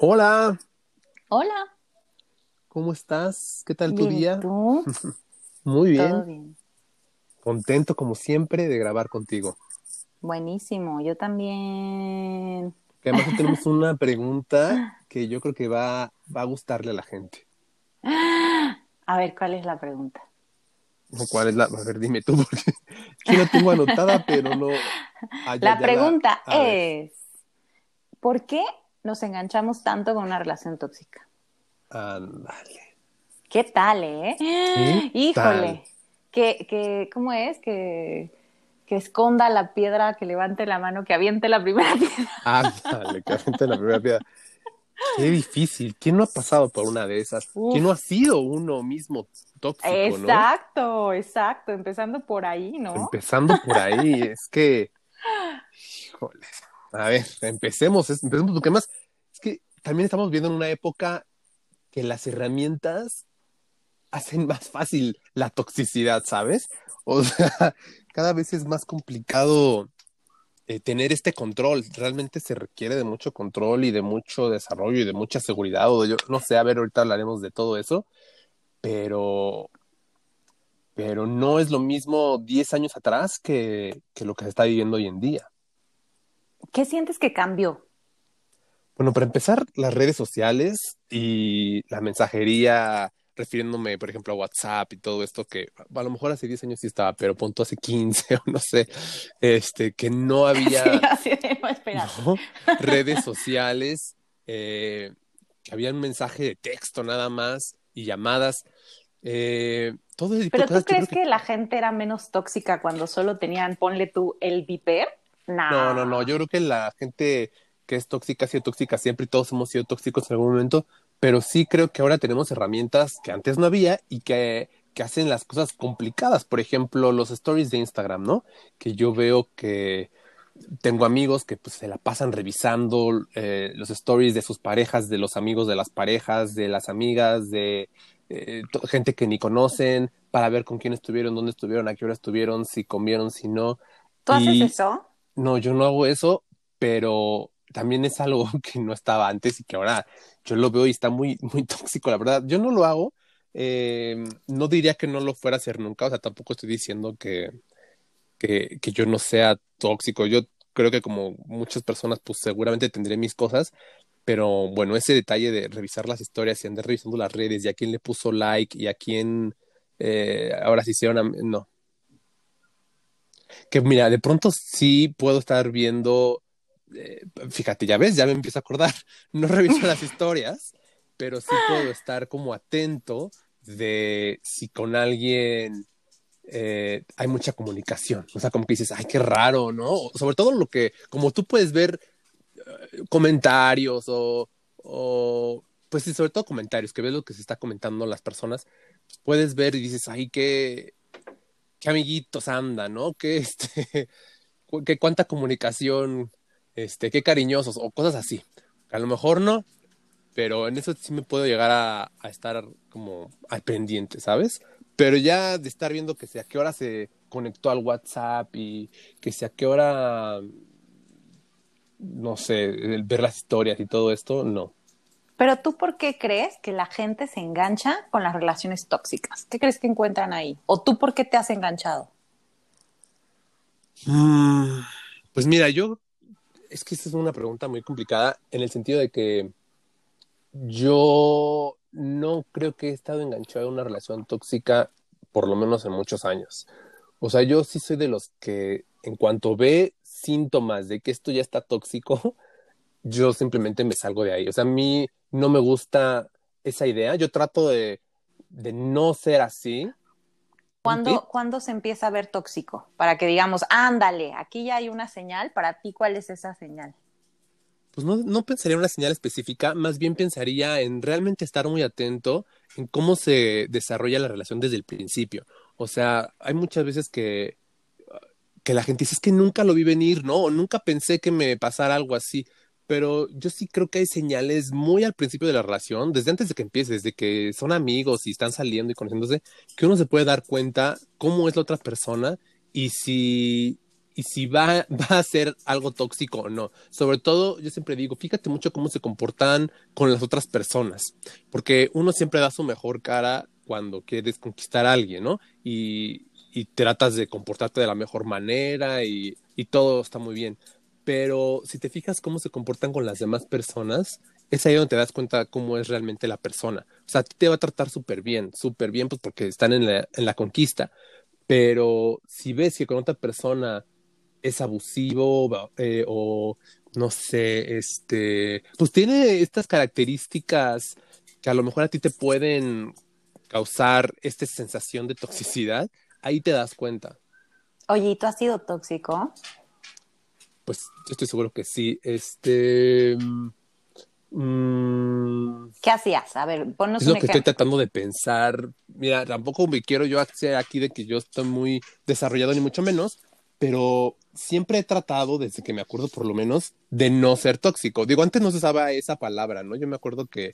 Hola, Hola, ¿cómo estás? ¿Qué tal tu bien, ¿y día? tú? Muy Todo bien, bien. contento como siempre de grabar contigo. Buenísimo, yo también. Que además tenemos una pregunta que yo creo que va, va a gustarle a la gente. A ver, ¿cuál es la pregunta? ¿Cuál es la? A ver, dime tú, porque aquí la tengo anotada, pero no. Ah, La pregunta es, ¿por qué nos enganchamos tanto con una relación tóxica? ándale. ¿Qué tal, eh? ¿Qué Híjole, que, que, ¿cómo es? Que, que esconda la piedra, que levante la mano, que aviente la primera piedra. Ándale, que aviente la primera piedra. Qué difícil. ¿Quién no ha pasado por una de esas? Uf. ¿Quién no ha sido uno mismo tóxico, no? Exacto, exacto, empezando por ahí, ¿no? Empezando por ahí, es que, híjoles, a ver, empecemos, empecemos porque más, es que también estamos viendo en una época que las herramientas hacen más fácil la toxicidad, ¿sabes? O sea, cada vez es más complicado eh, tener este control, realmente se requiere de mucho control y de mucho desarrollo y de mucha seguridad, o yo no sé, a ver, ahorita hablaremos de todo eso, pero pero no es lo mismo 10 años atrás que, que lo que se está viviendo hoy en día. ¿Qué sientes que cambió? Bueno, para empezar, las redes sociales y la mensajería, refiriéndome, por ejemplo, a WhatsApp y todo esto, que a lo mejor hace 10 años sí estaba, pero punto hace 15 o no sé, este, que no había redes sociales, eh, que había un mensaje de texto nada más y llamadas. eh, todo ¿Pero tú crees que la gente era menos tóxica cuando solo tenían, ponle tú, el viper? No. No, no, no. Yo creo que la gente que es tóxica ha sido tóxica siempre y todos hemos sido tóxicos en algún momento, pero sí creo que ahora tenemos herramientas que antes no había y que, que hacen las cosas complicadas. Por ejemplo, los stories de Instagram, ¿no? Que yo veo que tengo amigos que pues, se la pasan revisando eh, los stories de sus parejas, de los amigos de las parejas, de las amigas, de eh, gente que ni conocen, para ver con quién estuvieron, dónde estuvieron, a qué hora estuvieron, si comieron, si no. ¿Tú haces eso? No, yo no hago eso, pero también es algo que no estaba antes y que ahora yo lo veo y está muy, muy tóxico, la verdad. Yo no lo hago, eh, no diría que no lo fuera a hacer nunca, o sea, tampoco estoy diciendo que, que, yo no sea tóxico. Yo creo que como muchas personas, pues seguramente tendré mis cosas, pero bueno, ese detalle de revisar las historias y andar revisando las redes y a quién le puso like y a quién eh, ahora se hicieron, no. Que mira, de pronto sí puedo estar viendo, eh, fíjate, ya ves, ya me empiezo a acordar, no reviso las historias, pero sí puedo estar como atento de si con alguien eh, hay mucha comunicación, o sea, como que dices, ay, qué raro, ¿no? Sobre todo lo que, como tú puedes ver eh, comentarios o, o, pues sí, sobre todo comentarios, que ves lo que se está comentando las personas, pues puedes ver y dices, ay, qué, qué amiguitos andan, ¿no? Qué, este, qué cuánta comunicación, este, qué cariñosos o cosas así. A lo mejor no, pero en eso sí me puedo llegar a, estar como al pendiente, ¿sabes? Pero ya de estar viendo que sé a qué hora se conectó al WhatsApp y que sé a qué hora, no sé, ver las historias y todo esto, no. Pero tú, ¿por qué crees que la gente se engancha con las relaciones tóxicas? ¿Qué crees que encuentran ahí? ¿O tú por qué te has enganchado? Mm, Pues mira, yo, es que esta es una pregunta muy complicada en el sentido de que yo no creo que he estado enganchado a una relación tóxica por lo menos en muchos años. O sea, yo sí soy de los que en cuanto ve síntomas de que esto ya está tóxico, yo simplemente me salgo de ahí. O sea, a mí no me gusta esa idea. Yo trato de, de no ser así. ¿Cuándo, ¿Cuándo se empieza a ver tóxico? Para que digamos, ándale, aquí ya hay una señal. Para ti, ¿cuál es esa señal? Pues no, no pensaría en una señal específica, más bien pensaría en realmente estar muy atento en cómo se desarrolla la relación desde el principio. O sea, hay muchas veces que, que la gente dice, es que nunca lo vi venir, ¿no? O nunca pensé que me pasara algo así. Pero yo sí creo que hay señales muy al principio de la relación, desde antes de que empiece, desde que son amigos y están saliendo y conociéndose, que uno se puede dar cuenta cómo es la otra persona y si, y si va, va a ser algo tóxico o no. Sobre todo, yo siempre digo, fíjate mucho cómo se comportan con las otras personas, porque uno siempre da su mejor cara cuando quieres conquistar a alguien, ¿no? Y, y tratas de comportarte de la mejor manera y, y todo está muy bien. Pero si te fijas cómo se comportan con las demás personas, es ahí donde te das cuenta cómo es realmente la persona. O sea, a ti te va a tratar súper bien, súper bien, pues porque están en la, en la conquista. Pero si ves que con otra persona es abusivo eh, o no sé, este, pues tiene estas características que a lo mejor a ti te pueden causar esta sensación de toxicidad, ahí te das cuenta. Oye, ¿y tú has sido tóxico? Pues yo estoy seguro que sí. Este. Mm, ¿Qué hacías? A ver, ponnos es lo que estoy tratando de pensar. Mira, tampoco me quiero yo hacer aquí de que yo estoy muy desarrollado, ni mucho menos, pero siempre he tratado, desde que me acuerdo por lo menos, de no ser tóxico. Digo, antes no se usaba esa palabra, ¿no? Yo me acuerdo que,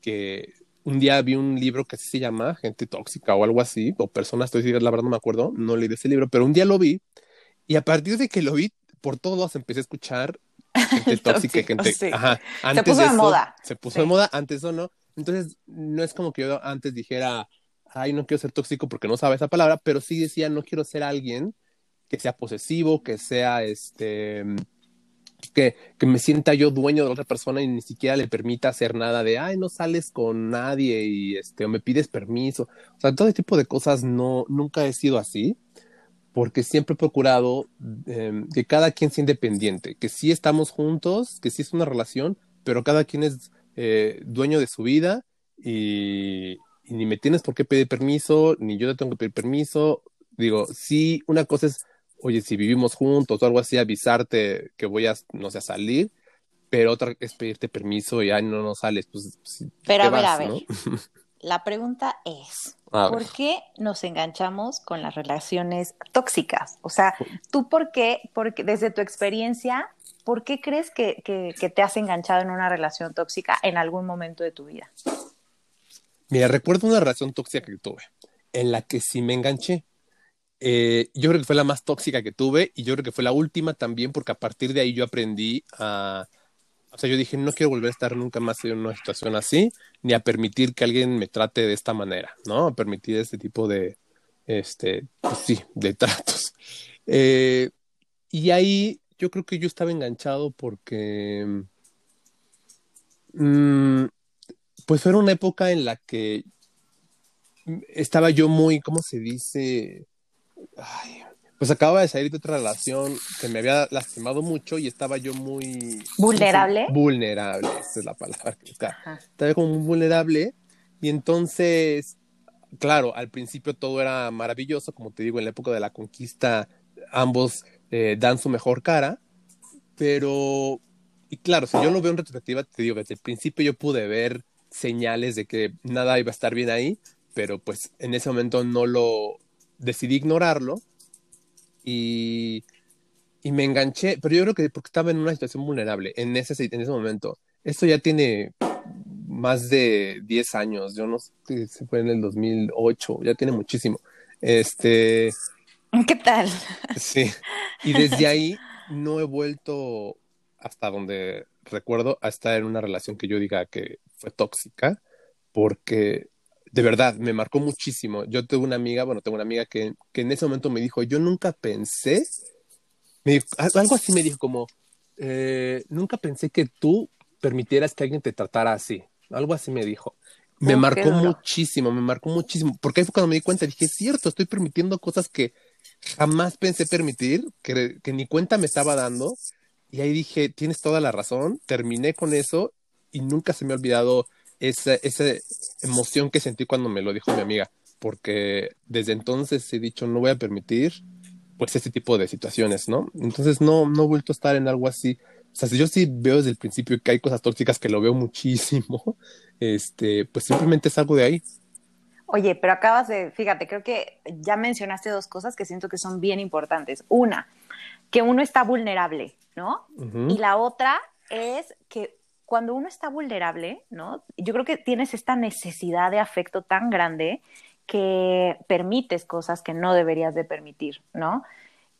que un día vi un libro que así se llama Gente Tóxica o algo así, o Personas Tóxicas, la verdad no me acuerdo, no leí ese libro, pero un día lo vi y a partir de que lo vi, por todos empecé a escuchar gente tóxica, gente... Ajá, antes se puso de, moda. Se puso de moda, antes o no. Entonces, no es como que yo antes dijera, ay, no quiero ser tóxico porque no sabe esa palabra, pero sí decía, no quiero ser alguien que sea posesivo, que sea este que, que, me sienta yo dueño de otra persona y ni siquiera le permita hacer nada de, ay, no sales con nadie y este, o me pides permiso. O sea, todo tipo de cosas no, nunca he sido así, porque siempre he procurado eh, que cada quien sea independiente, que sí estamos juntos, que sí es una relación, pero cada quien es eh, dueño de su vida y, y ni me tienes por qué pedir permiso, ni yo te tengo que pedir permiso. Digo, sí, una cosa es oye, si vivimos juntos o algo así, avisarte que voy a, no sé, a salir, pero otra es pedirte permiso y, ay, no, no sales. Pues, pero a ver, a ver. La pregunta es, ¿por qué nos enganchamos con las relaciones tóxicas? O sea, ¿tú por qué, porque desde tu experiencia, por qué crees que, que, que te has enganchado en una relación tóxica en algún momento de tu vida? Mira, recuerdo una relación tóxica que tuve, en la que sí me enganché, eh, yo creo que fue la más tóxica que tuve y yo creo que fue la última también porque a partir de ahí yo aprendí a... O sea, yo dije, no quiero volver a estar nunca más en una situación así, ni a permitir que alguien me trate de esta manera, ¿no? A permitir este tipo de, este, pues sí, de tratos. Eh, y ahí yo creo que yo estaba enganchado porque, mm, pues fue una época en la que estaba yo muy, ¿cómo se dice? Ay, pues acababa de salir de otra relación que me había lastimado mucho y estaba yo muy... ¿Vulnerable? Vulnerable, esa es la palabra. Estaba como muy vulnerable y entonces, claro, al principio todo era maravilloso, como te digo, en la época de la conquista ambos eh, dan su mejor cara, pero, y claro, si yo lo veo en retrospectiva, te digo, desde el principio yo pude ver señales de que nada iba a estar bien ahí, pero pues en ese momento no lo, decidí ignorarlo y, y me enganché, pero yo creo que porque estaba en una situación vulnerable en ese, en ese momento. Esto ya tiene más de 10 años, yo no sé si fue en el 2008, ya tiene muchísimo. Este... ¿Qué tal? Sí, y desde ahí no he vuelto hasta donde recuerdo a estar en una relación que yo diga que fue tóxica, porque de verdad, me marcó muchísimo. Yo tengo una amiga, bueno, tengo una amiga que, que en ese momento me dijo, yo nunca pensé, me algo así me dijo como, eh, nunca pensé que tú permitieras que alguien te tratara así. Algo así me dijo. Me marcó muchísimo, me marcó muchísimo, porque ahí fue cuando me di cuenta, dije, es cierto, estoy permitiendo cosas que jamás pensé permitir, que, que ni cuenta me estaba dando. Y ahí dije, tienes toda la razón, terminé con eso y nunca se me ha olvidado esa, esa emoción que sentí cuando me lo dijo mi amiga, porque desde entonces he dicho, no voy a permitir pues este tipo de situaciones, ¿no? Entonces no, no he vuelto a estar en algo así. O sea, si yo sí veo desde el principio que hay cosas tóxicas que lo veo muchísimo, este, pues simplemente es algo de ahí. Oye, pero acabas de, fíjate, creo que ya mencionaste dos cosas que siento que son bien importantes. Una, que uno está vulnerable, ¿no? Y la otra es cuando uno está vulnerable, ¿no? Yo creo que tienes esta necesidad de afecto tan grande que permites cosas que no deberías de permitir, ¿no?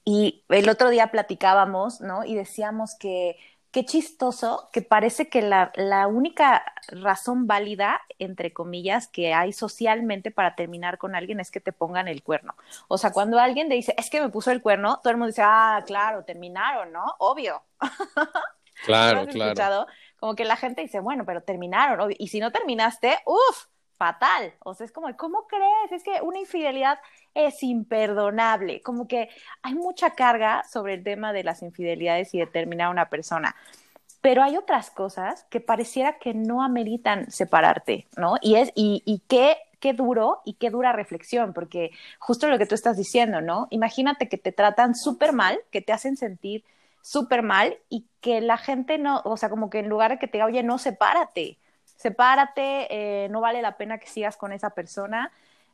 y el otro día platicábamos, ¿no? Y decíamos que qué chistoso que parece que la, la, única razón válida, entre comillas, que hay socialmente para terminar con alguien es que te pongan el cuerno. O sea, cuando alguien te dice, es que me puso el cuerno, todo el mundo dice, ah, claro, terminaron, ¿no? Obvio. Claro, claro. Como que la gente dice, bueno, pero terminaron. Y si no terminaste, uff, fatal. O sea, es como, ¿cómo crees? Es que una infidelidad es imperdonable. Como que hay mucha carga sobre el tema de las infidelidades y de terminar a una persona. Pero hay otras cosas que pareciera que no ameritan separarte, ¿no? Y es, y, y qué, qué duro y qué dura reflexión, porque justo lo que tú estás diciendo, ¿no? Imagínate que te tratan súper mal, que te hacen sentir súper mal y que la gente no, o sea, como que en lugar de que te diga, oye, no, sepárate, sepárate, eh, no vale la pena que sigas con esa persona.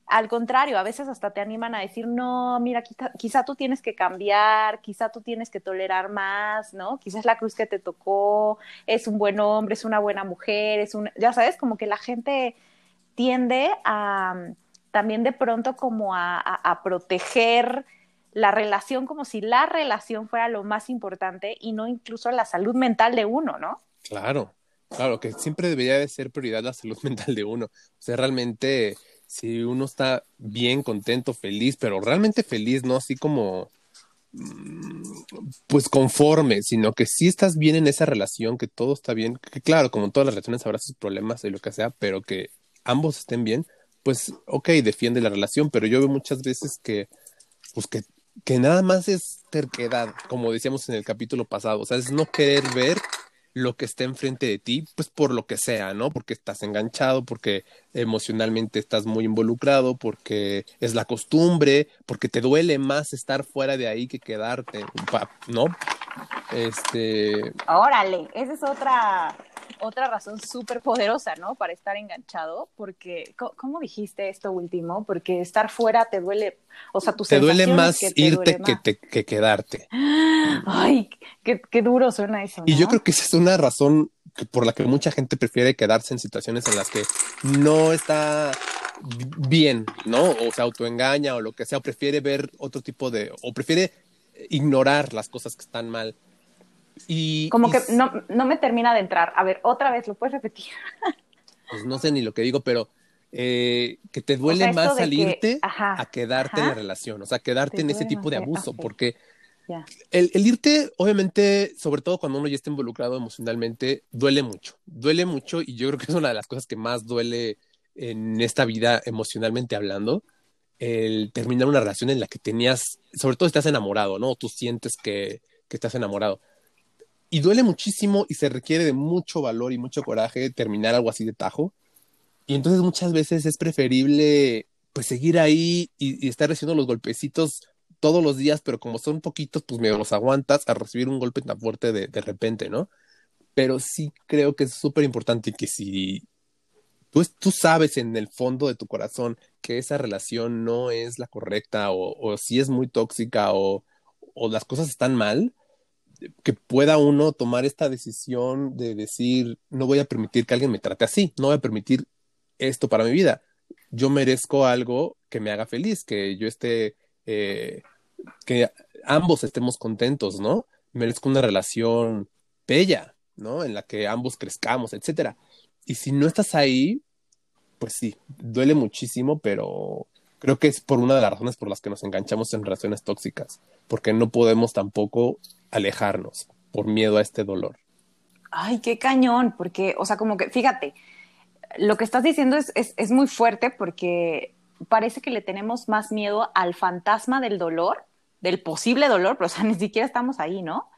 Al contrario, a veces hasta te animan a decir, no, mira, quizá, tú tienes que cambiar, quizá tú tienes que tolerar más, ¿no? Quizás la cruz que te tocó, es un buen hombre, es una buena mujer, es un, ya sabes, como que la gente tiende a también de pronto como a, a proteger la relación como si la relación fuera lo más importante y no incluso la salud mental de uno, ¿no? Claro, Claro, que siempre debería de ser prioridad la salud mental de uno. O sea, realmente, si uno está bien, contento, feliz, pero realmente feliz, no así como, mm, pues conforme, sino que sí estás bien en esa relación, que todo está bien, que claro, como en todas las relaciones habrá sus problemas y lo que sea, pero que ambos estén bien, pues ok, defiende la relación, pero yo veo muchas veces que, pues que, que nada más es terquedad, como decíamos en el capítulo pasado, o sea, es no querer ver lo que está enfrente de ti, pues por lo que sea, ¿no? Porque estás enganchado, porque emocionalmente estás muy involucrado, porque es la costumbre, porque te duele más estar fuera de ahí que quedarte, ¿no? Este. Órale, esa es otra otra razón súper poderosa, ¿no? Para estar enganchado, porque, ¿cómo dijiste esto último? Porque estar fuera te duele, o sea, tu Te duele más irte que, que, quedarte. Ay, qué, qué duro suena eso. Y yo creo que esa es una razón por la que mucha gente prefiere quedarse en situaciones en las que no está bien, ¿no? O se autoengaña o lo que sea, o prefiere ver otro tipo de, o prefiere ignorar las cosas que están mal. Y, Como que no, no me termina de entrar. A ver, otra vez, ¿lo puedes repetir? pues no sé ni lo que digo, pero eh, que te duele más salirte a quedarte en la relación, o sea, quedarte en ese tipo de abuso, porque el, el, irte, obviamente, sobre todo cuando uno ya está involucrado emocionalmente, duele mucho, duele mucho y yo creo que es una de las cosas que más duele en esta vida emocionalmente hablando, el terminar una relación en la que tenías, sobre todo estás enamorado, ¿no? Tú sientes que, que estás enamorado y duele muchísimo y se requiere de mucho valor y mucho coraje terminar algo así de tajo. Y entonces muchas veces es preferible pues seguir ahí y, estar recibiendo los golpecitos todos los días, pero como son poquitos, pues me los aguantas a recibir un golpe tan fuerte de, de repente, ¿no? Pero sí creo que es súper importante que si tú, tú sabes en el fondo de tu corazón que esa relación no es la correcta o, o si es muy tóxica o, o las cosas están mal, que pueda uno tomar esta decisión de decir, no voy a permitir que alguien me trate así, no voy a permitir esto para mi vida. Yo merezco algo que me haga feliz, que yo esté, eh, que ambos estemos contentos, ¿no? Merezco una relación bella, ¿no? En la que ambos crezcamos, etcétera. Y si no estás ahí, pues sí, duele muchísimo, pero creo que es por una de las razones por las que nos enganchamos en relaciones tóxicas, porque no podemos tampoco alejarnos por miedo a este dolor. Ay, qué cañón, porque, o sea, como que, fíjate, lo que estás diciendo es, es, muy fuerte porque parece que le tenemos más miedo al fantasma del dolor, del posible dolor, pero o sea, ni siquiera estamos ahí, ¿no?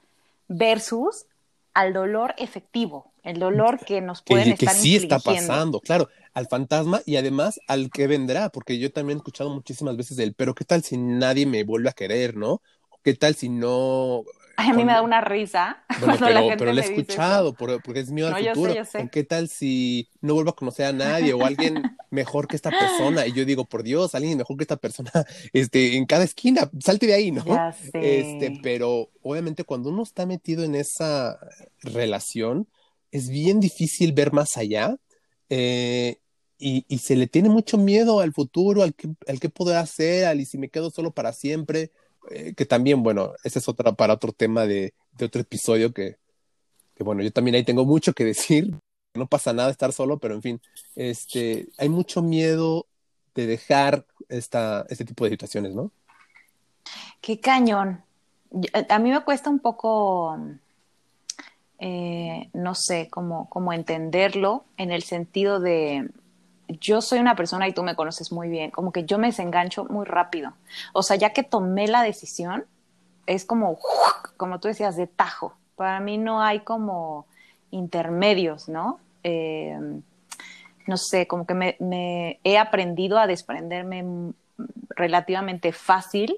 Versus al dolor efectivo, el dolor que nos pueden que, que sí está pasando, claro, al fantasma y además al que vendrá, porque yo también he escuchado muchísimas veces el, pero qué tal si nadie me vuelve a querer, ¿no? ¿Qué tal si no a mí me da una risa. Bueno, pero, lo he escuchado porque es mío al futuro. ¿Qué tal si no vuelvo a conocer a nadie o alguien mejor que esta persona? Y yo digo, por Dios, alguien mejor que esta persona, este, en cada esquina, salte de ahí, ¿no? Este, pero obviamente cuando uno está metido en esa relación, es bien difícil ver más allá. Eh, y, se le tiene mucho miedo al futuro, al que, al que poder hacer, al y si me quedo solo para siempre eh, que también, bueno, ese es otra para otro tema de, otro episodio que, bueno, yo también ahí tengo mucho que decir. No pasa nada estar solo, pero en fin, este, hay mucho miedo de dejar esta, este tipo de situaciones, ¿no? Qué cañón. A mí me cuesta un poco, eh, no sé, cómo, cómo entenderlo en el sentido de, yo soy una persona y tú me conoces muy bien, como que yo me desengancho muy rápido. O sea, ya que tomé la decisión, es como, como tú decías, de tajo. Para mí no hay como intermedios, ¿no? Eh, no sé, como que me, he aprendido a desprenderme relativamente fácil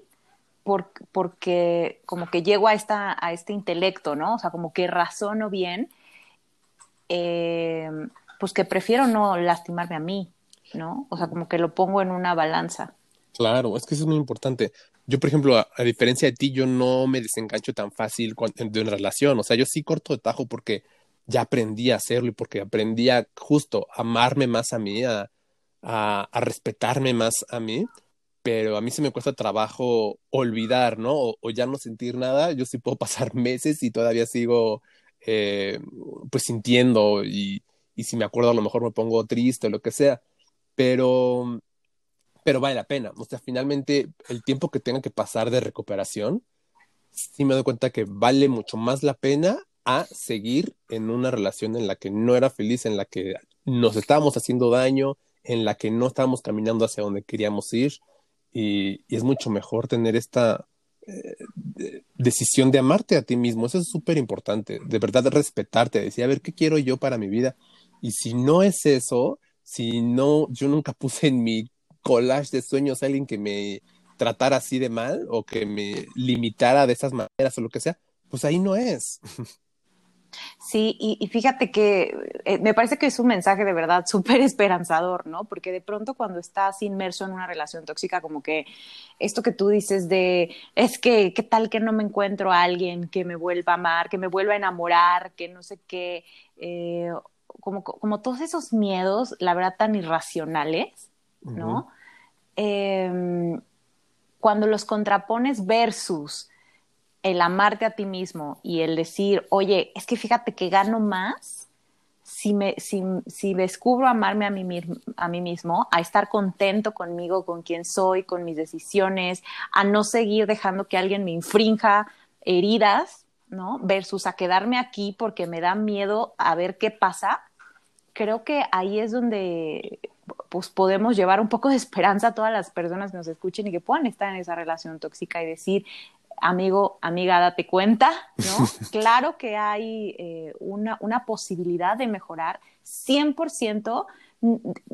porque como que llego a, esta, a este intelecto, ¿no? O sea, como que razono bien. Eh, pues que prefiero no lastimarme a mí, ¿no? O sea, como que lo pongo en una balanza. Claro, es que eso es muy importante. Yo, por ejemplo, a, diferencia de ti, yo no me desengancho tan fácil de una relación. O sea, yo sí corto de tajo porque ya aprendí a hacerlo y porque aprendí a justo amarme más a mí, a, a, respetarme más a mí. Pero a mí se me cuesta trabajo olvidar, ¿no? O, o, ya no sentir nada. Yo sí puedo pasar meses y todavía sigo, eh, pues, sintiendo y, y si me acuerdo a lo mejor me pongo triste o lo que sea, pero, pero vale la pena. O sea, finalmente el tiempo que tenga que pasar de recuperación, sí me doy cuenta que vale mucho más la pena a seguir en una relación en la que no era feliz, en la que nos estábamos haciendo daño, en la que no estábamos caminando hacia donde queríamos ir. Y, es mucho mejor tener esta eh, decisión de amarte a ti mismo. Eso es súper importante. De verdad, respetarte, decir, a ver, ¿qué quiero yo para mi vida? Y si no es eso, si no, yo nunca puse en mi collage de sueños a alguien que me tratara así de mal o que me limitara de esas maneras o lo que sea, pues ahí no es. Sí, y, fíjate que eh, me parece que es un mensaje de verdad súper esperanzador, ¿no? Porque de pronto cuando estás inmerso en una relación tóxica, como que esto que tú dices de, es que, ¿qué tal que no me encuentro a alguien que me vuelva a amar, que me vuelva a enamorar, que no sé qué, eh, como, como todos esos miedos, la verdad, tan irracionales, ¿no? Em, cuando los contrapones versus el amarte a ti mismo y el decir, oye, es que fíjate que gano más si, me, si, si descubro amarme a mí, a mí mismo, a estar contento conmigo, con quien soy, con mis decisiones, a no seguir dejando que alguien me infrinja heridas, ¿no? Versus a quedarme aquí porque me da miedo a ver qué pasa. Creo que ahí es donde pues podemos llevar un poco de esperanza a todas las personas que nos escuchen y que puedan estar en esa relación tóxica y decir, amigo, amiga, date cuenta, ¿no? claro que hay eh, una, una posibilidad de mejorar 100%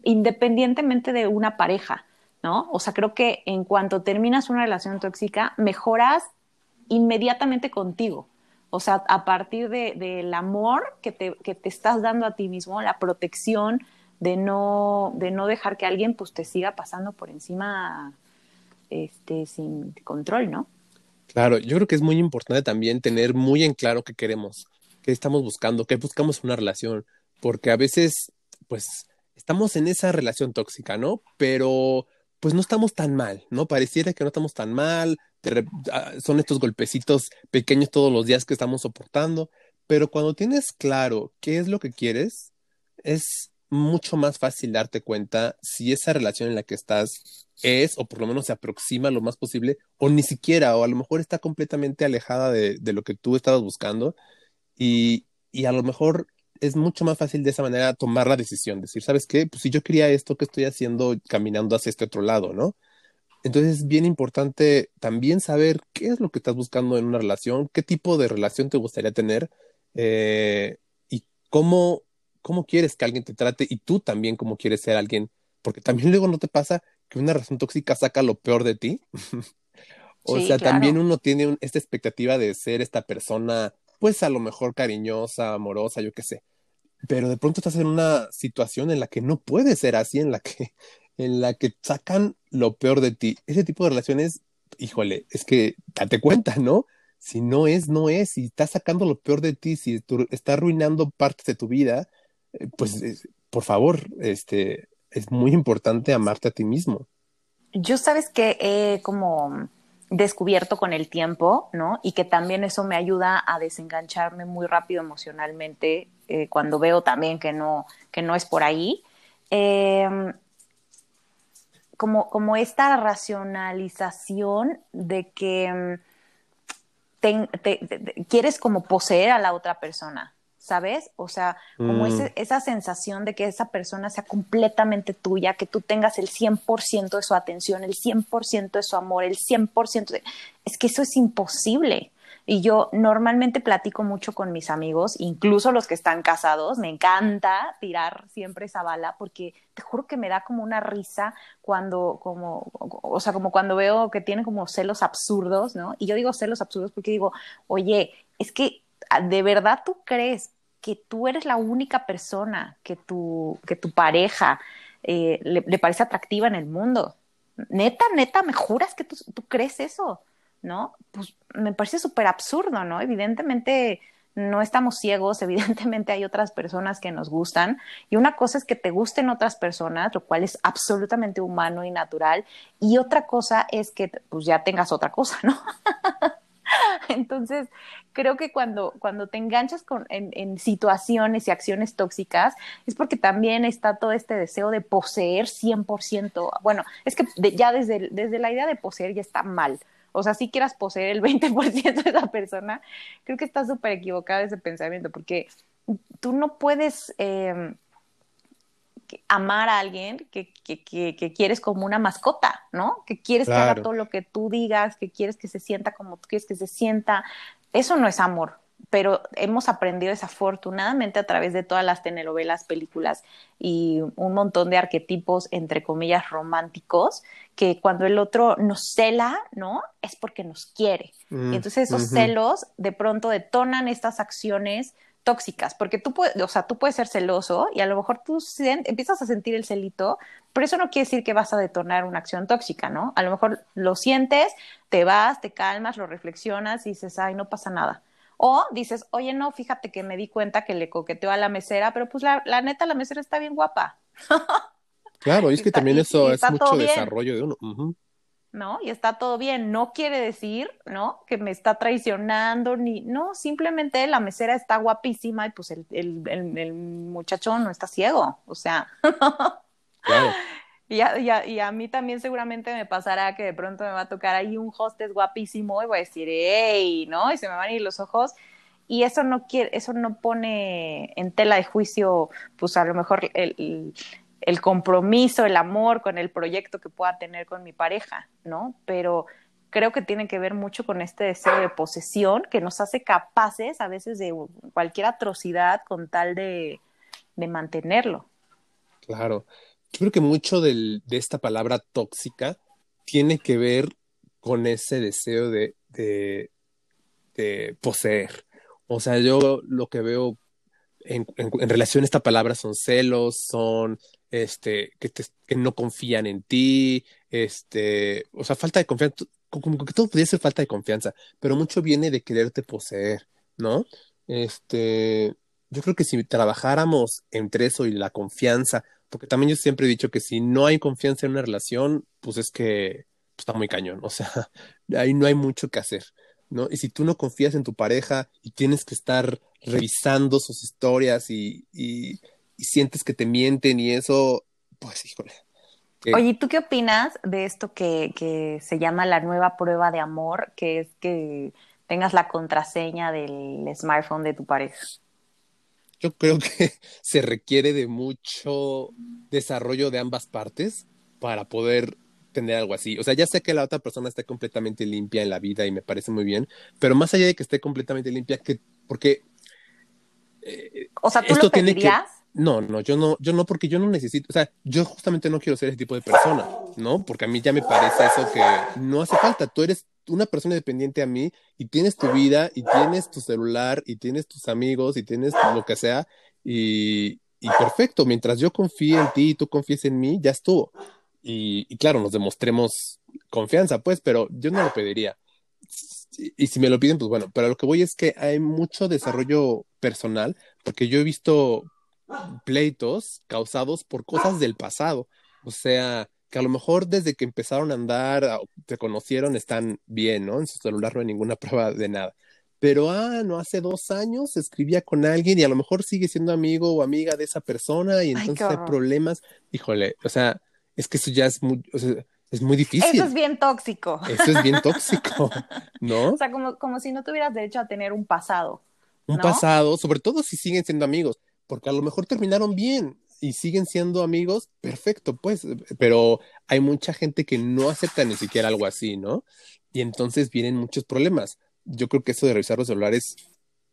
independientemente de una pareja, ¿no? O sea, creo que en cuanto terminas una relación tóxica, mejoras inmediatamente contigo. O sea, a partir del de, amor que te, que te estás dando a ti mismo, la protección de no, de no dejar que alguien pues te siga pasando por encima este, sin control, ¿no? Claro, yo creo que es muy importante también tener muy en claro qué queremos, qué estamos buscando, qué buscamos una relación, porque a veces, pues, estamos en esa relación tóxica, ¿no? Pero, pues, no estamos tan mal, ¿no? Pareciera que no estamos tan mal, Ah, son estos golpecitos pequeños todos los días que estamos soportando, pero cuando tienes claro qué es lo que quieres, es mucho más fácil darte cuenta si esa relación en la que estás es, o por lo menos se aproxima lo más posible, o ni siquiera, o a lo mejor está completamente alejada de, lo que tú estabas buscando, y, y, a lo mejor es mucho más fácil de esa manera tomar la decisión, decir, ¿sabes qué? Pues si yo quería esto, ¿qué estoy haciendo caminando hacia este otro lado, no? Entonces es bien importante también saber qué es lo que estás buscando en una relación, qué tipo de relación te gustaría tener eh, y cómo, cómo quieres que alguien te trate y tú también cómo quieres ser alguien, porque también luego no te pasa que una relación tóxica saca lo peor de ti. o sea, también uno tiene esta expectativa de ser esta persona, pues a lo mejor cariñosa, amorosa, yo qué sé. Pero de pronto estás en una situación en la que no puedes ser así, en la que en la que sacan lo peor de ti. Ese tipo de relaciones, híjole, es que date cuenta, ¿no? Si no es, no es. Si estás sacando lo peor de ti, si tú estás arruinando partes de tu vida, eh, pues por favor, este, es muy importante amarte a ti mismo. Yo sabes que he como descubierto con el tiempo, ¿no? Y que también eso me ayuda a desengancharme muy rápido emocionalmente eh, cuando veo también que no, que no es por ahí. Em, como, como esta racionalización de que mm, quieres como poseer a la otra persona, ¿sabes? O sea, como mm. esa sensación de que esa persona sea completamente tuya, que tú tengas el 100% de su atención, el 100% de su amor, el 100% de... Es que eso es imposible. Y yo normalmente platico mucho con mis amigos, incluso los que están casados, me encanta tirar siempre esa bala porque te juro que me da como una risa cuando, como, o sea, como cuando veo que tienen como celos absurdos, ¿no? Y yo digo celos absurdos porque digo, oye, es que ¿de verdad tú crees que tú eres la única persona que tu, que tu pareja eh, le, parece atractiva en el mundo? Neta, neta, ¿me juras que tú, tú crees eso? ¿No? Pues me parece súper absurdo, ¿no? Evidentemente no estamos ciegos, evidentemente hay otras personas que nos gustan y una cosa es que te gusten otras personas, lo cual es absolutamente humano y natural, y otra cosa es que pues ya tengas otra cosa, ¿no? Entonces, creo que cuando, cuando te enganchas con, en, situaciones y acciones tóxicas, es porque también está todo este deseo de poseer 100%. Bueno, es que ya desde, desde la idea de poseer ya está mal. O sea, si quieras poseer el 20% de esa persona, creo que está súper equivocado ese pensamiento, porque tú no puedes eh, amar a alguien que, que, que, quieres como una mascota, ¿no? Que quieres que haga todo lo que tú digas, que quieres que se sienta como tú quieres que se sienta. Eso no es amor, pero hemos aprendido desafortunadamente a través de todas las telenovelas, películas y un montón de arquetipos, entre comillas, románticos, que cuando el otro nos cela, ¿no? Es porque nos quiere. Mm, entonces esos celos de pronto detonan estas acciones tóxicas, porque tú puedes, o sea, tú puedes ser celoso y a lo mejor tú empiezas a sentir el celito, pero eso no quiere decir que vas a detonar una acción tóxica, ¿no? A lo mejor lo sientes, te vas, te calmas, lo reflexionas y dices, ay, no pasa nada. O dices, oye, no, fíjate que me di cuenta que le coqueteó a la mesera, pero pues la, neta, la mesera está bien guapa. Claro, y es que también eso es mucho desarrollo de uno. ¿no? Y está todo bien. No quiere decir, ¿no? Que me está traicionando, ni, no, simplemente la mesera está guapísima y pues el, el, el, muchacho no está ciego, o sea. Y a, y, a, mí también seguramente me pasará que de pronto me va a tocar ahí un hostess guapísimo y voy a decir, ¡ey! ¿no? Y se me van a ir los ojos. Y eso no quiere, eso no pone en tela de juicio, pues a lo mejor el, el compromiso, el amor con el proyecto que pueda tener con mi pareja, ¿no? Pero creo que tiene que ver mucho con este deseo de posesión que nos hace capaces a veces de cualquier atrocidad con tal de, mantenerlo. Claro. Yo creo que mucho de esta palabra tóxica tiene que ver con ese deseo de, de, poseer. O sea, yo lo que veo en, en, relación a esta palabra son celos, son este, que, que no confían en ti, este, o sea, falta de confianza, como que todo podría ser falta de confianza, pero mucho viene de quererte poseer, ¿no? Este, yo creo que si trabajáramos entre eso y la confianza, porque también yo siempre he dicho que si no hay confianza en una relación, pues es que pues, está muy cañón, o sea, ahí no hay mucho que hacer, ¿no? Y si tú no confías en tu pareja y tienes que estar revisando sus historias y, sientes que te mienten y eso, pues híjole. Oye, ¿tú qué opinas de esto que, que se llama la nueva prueba de amor, que es que tengas la contraseña del smartphone de tu pareja? Yo creo que se requiere de mucho desarrollo de ambas partes para poder tener algo así. O sea, ya sé que la otra persona esté completamente limpia en la vida y me parece muy bien, pero más allá de que esté completamente limpia, que porque eh, o sea, ¿tú lo pedirías? No, no, yo no, yo no, porque yo no necesito, o sea, yo justamente no quiero ser ese tipo de persona, ¿no? Porque a mí ya me parece eso que no hace falta. Tú eres una persona dependiente a mí y tienes tu vida y tienes tu celular y tienes tus amigos y tienes lo que sea y, perfecto, mientras yo confíe en ti y tú confíes en mí, ya estuvo. Y, y claro, nos demostremos confianza, pues, pero yo no lo pediría. Y si me lo piden, pues bueno, pero lo que voy es que hay mucho desarrollo personal, porque yo he visto pleitos causados por cosas del pasado. O sea, que a lo mejor desde que empezaron a andar, te conocieron, están bien, ¿no? En su celular no hay ninguna prueba de nada. Pero, ah, no, hace dos años escribía con alguien y a lo mejor sigue siendo amigo o amiga de esa persona y entonces hay problemas. Híjole, o sea, es que eso ya es muy, o sea, es muy difícil. Eso es bien tóxico. Eso es bien tóxico, ¿no? O sea, como, como si no tuvieras derecho a tener un pasado. Un pasado, sobre todo si siguen siendo amigos, porque a lo mejor terminaron bien y siguen siendo amigos, perfecto, pues, pero hay mucha gente que no acepta ni siquiera algo así, ¿no? Y entonces vienen muchos problemas. Yo creo que eso de revisar los celulares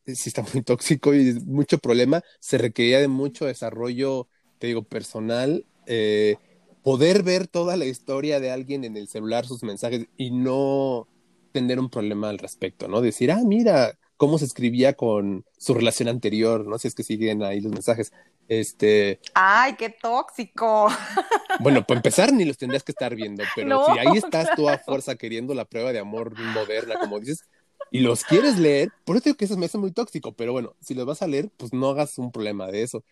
eh, sí está muy tóxico y mucho problema. Se requería de mucho desarrollo, te digo, personal. Eh, poder ver toda la historia de alguien en el celular, sus mensajes y no tener un problema al respecto, ¿no? Decir, ah, mira cómo se escribía con su relación anterior, ¿no? Si es que siguen ahí los mensajes. Este. ¡Ay, qué tóxico! Bueno, para empezar, ni los tendrías que estar viendo, pero si ahí estás tú a fuerza queriendo la prueba de amor moderna, como dices, y los quieres leer, por eso digo que eso me hace muy tóxico, pero bueno, si los vas a leer, pues no hagas un problema de eso.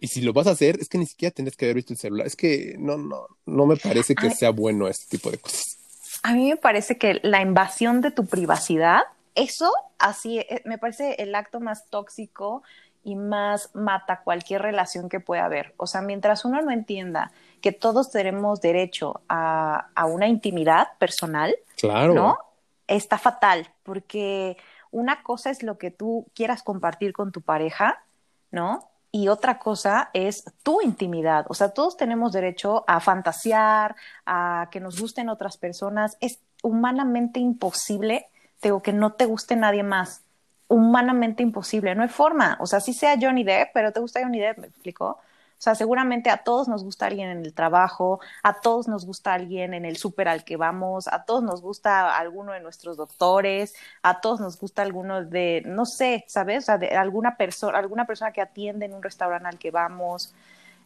Y si lo vas a hacer, es que ni siquiera tendrías que haber visto el celular. Es que no, no, no me parece que sea bueno este tipo de cosas. A mí me parece que la invasión de tu privacidad, eso así eh, me parece el acto más tóxico y más mata cualquier relación que pueda haber. O sea, mientras uno no entienda que todos tenemos derecho a, a una intimidad personal, claro. ¿no? Está fatal, porque una cosa es lo que tú quieras compartir con tu pareja, ¿no? y otra cosa es tu intimidad. O sea, todos tenemos derecho a fantasear, a que nos gusten otras personas. Es humanamente imposible, digo, que no te guste nadie más. Humanamente imposible, no hay forma. O sea, si sea Johnny Depp, pero te gusta Johnny Depp, ¿me explico? O sea, seguramente a todos nos gusta alguien en el trabajo, a todos nos gusta alguien en el súper al que vamos, a todos nos gusta alguno de nuestros doctores, a todos nos gusta alguno de, no sé, ¿sabes? O sea, de alguna persona, alguna persona que atiende en un restaurante al que vamos,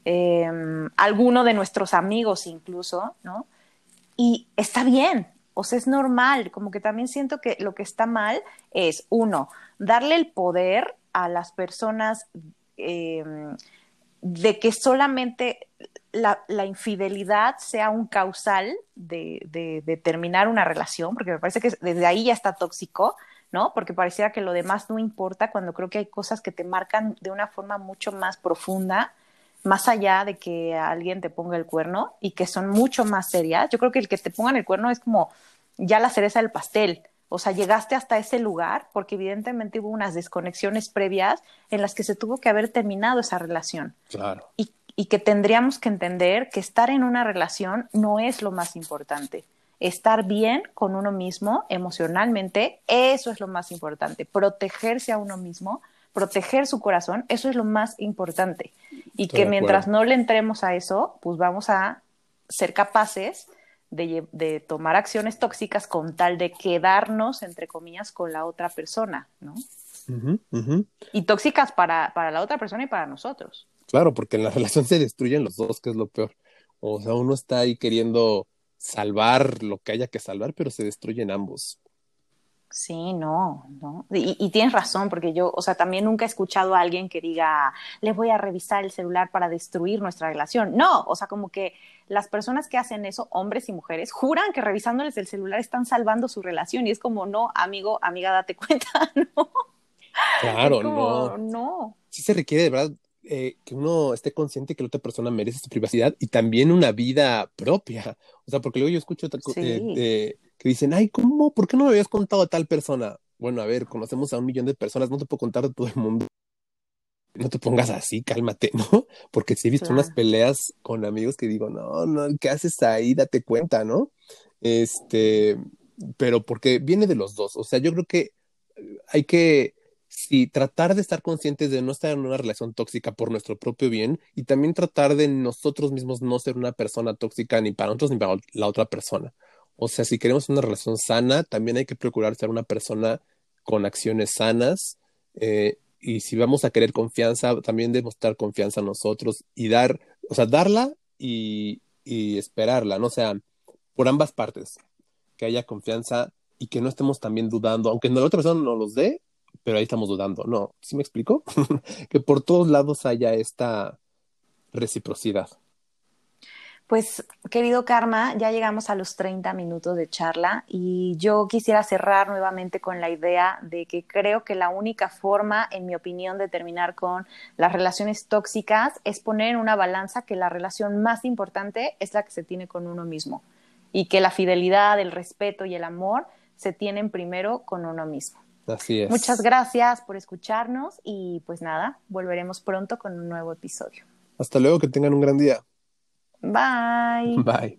em, alguno de nuestros amigos incluso, ¿no? Y está bien, o sea, es normal, como que también siento que lo que está mal es, uno, darle el poder a las personas eh, de que solamente la, infidelidad sea un causal de, de, terminar una relación, porque me parece que desde ahí ya está tóxico, ¿no? Porque pareciera que lo demás no importa cuando creo que hay cosas que te marcan de una forma mucho más profunda, más allá de que alguien te ponga el cuerno y que son mucho más serias. Yo creo que el que te pongan el cuerno es como ya la cereza del pastel, o sea, llegaste hasta ese lugar porque evidentemente hubo unas desconexiones previas en las que se tuvo que haber terminado esa relación. Claro. Y, y que tendríamos que entender que estar en una relación no es lo más importante. Estar bien con uno mismo emocionalmente, eso es lo más importante. Protegerse a uno mismo, proteger su corazón, eso es lo más importante. Y que mientras no le entremos a eso, pues vamos a ser capaces de, tomar acciones tóxicas con tal de quedarnos, entre comillas, con la otra persona, ¿no? Y tóxicas para, para la otra persona y para nosotros. Claro, porque en la relación se destruyen los dos, que es lo peor. O sea, uno está ahí queriendo salvar lo que haya que salvar, pero se destruyen ambos. Sí, no, no. Y, tienes razón, porque yo, o sea, también nunca he escuchado a alguien que diga, le voy a revisar el celular para destruir nuestra relación. No, o sea, como que las personas que hacen eso, hombres y mujeres, juran que revisándoles el celular están salvando su relación. Y es como, no, amigo, amiga, date cuenta, ¿no? Claro, no. No. Sí se requiere de verdad eh, que uno esté consciente que la otra persona merece su privacidad y también una vida propia. O sea, porque luego yo escucho eh, que dicen, ay, ¿cómo? ¿Por qué no me habías contado a tal persona? Bueno, a ver, conocemos a un millón de personas, no te puedo contar de todo el mundo. No te pongas así, cálmate, ¿no? Porque sí he visto unas peleas con amigos que digo, no, no, ¿qué haces ahí? Date cuenta, ¿no? Este, pero porque viene de los dos. O sea, yo creo que hay que sí, tratar de estar conscientes de no estar en una relación tóxica por nuestro propio bien y también tratar de nosotros mismos no ser una persona tóxica ni para nosotros ni para la otra persona. O sea, si queremos una relación sana, también hay que procurar ser una persona con acciones sanas. Eh, y si vamos a querer confianza, también demostrar confianza a nosotros y dar, o sea, darla y, esperarla, ¿no? O sea, por ambas partes, que haya confianza y que no estemos también dudando, aunque la otra persona no los dé, pero ahí estamos dudando. No, ¿sí me explico? que por todos lados haya esta reciprocidad. Pues, querido Karma, ya llegamos a los 30 minutos de charla y yo quisiera cerrar nuevamente con la idea de que creo que la única forma, en mi opinión, de terminar con las relaciones tóxicas es poner en una balanza que la relación más importante es la que se tiene con uno mismo y que la fidelidad, el respeto y el amor se tienen primero con uno mismo. Así es. Muchas gracias por escucharnos y pues nada, volveremos pronto con un nuevo episodio. Hasta luego, que tengan un gran día. Bye. Bye.